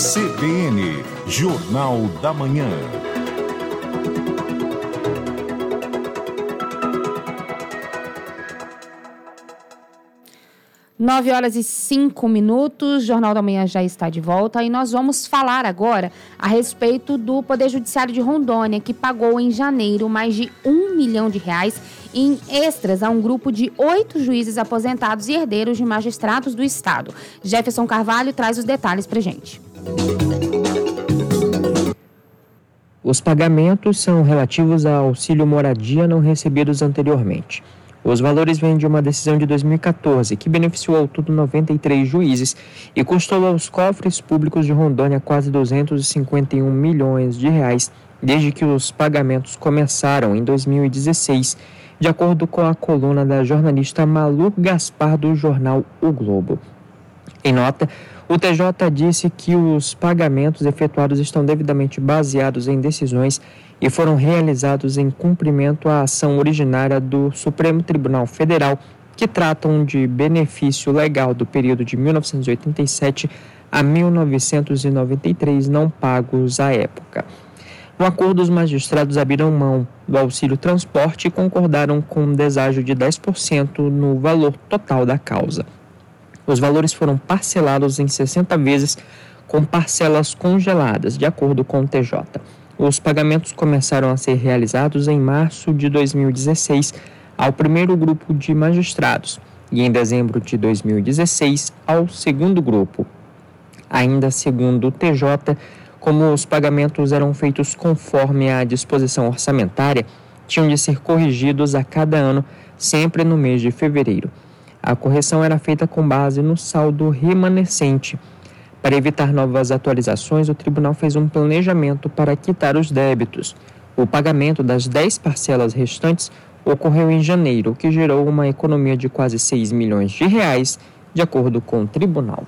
CBN, Jornal da Manhã. Nove horas e cinco minutos, Jornal da Manhã já está de volta e nós vamos falar agora a respeito do Poder Judiciário de Rondônia, que pagou em janeiro mais de um milhão de reais em extras a um grupo de oito juízes aposentados e herdeiros de magistrados do Estado. Jefferson Carvalho traz os detalhes para gente. Os pagamentos são relativos ao auxílio moradia não recebidos anteriormente. Os valores vêm de uma decisão de 2014 que beneficiou ao todo 93 juízes e custou aos cofres públicos de Rondônia quase 251 milhões de reais desde que os pagamentos começaram em 2016, de acordo com a coluna da jornalista Malu Gaspar do jornal O Globo. Em nota, o TJ disse que os pagamentos efetuados estão devidamente baseados em decisões e foram realizados em cumprimento à ação originária do Supremo Tribunal Federal, que tratam de benefício legal do período de 1987 a 1993 não pagos à época. No acordo, os magistrados abriram mão do auxílio transporte e concordaram com um deságio de 10% no valor total da causa. Os valores foram parcelados em 60 vezes com parcelas congeladas, de acordo com o TJ. Os pagamentos começaram a ser realizados em março de 2016 ao primeiro grupo de magistrados e em dezembro de 2016 ao segundo grupo. Ainda segundo o TJ, como os pagamentos eram feitos conforme a disposição orçamentária, tinham de ser corrigidos a cada ano, sempre no mês de fevereiro. A correção era feita com base no saldo remanescente para evitar novas atualizações, o tribunal fez um planejamento para quitar os débitos. O pagamento das 10 parcelas restantes ocorreu em janeiro, o que gerou uma economia de quase 6 milhões de reais, de acordo com o tribunal.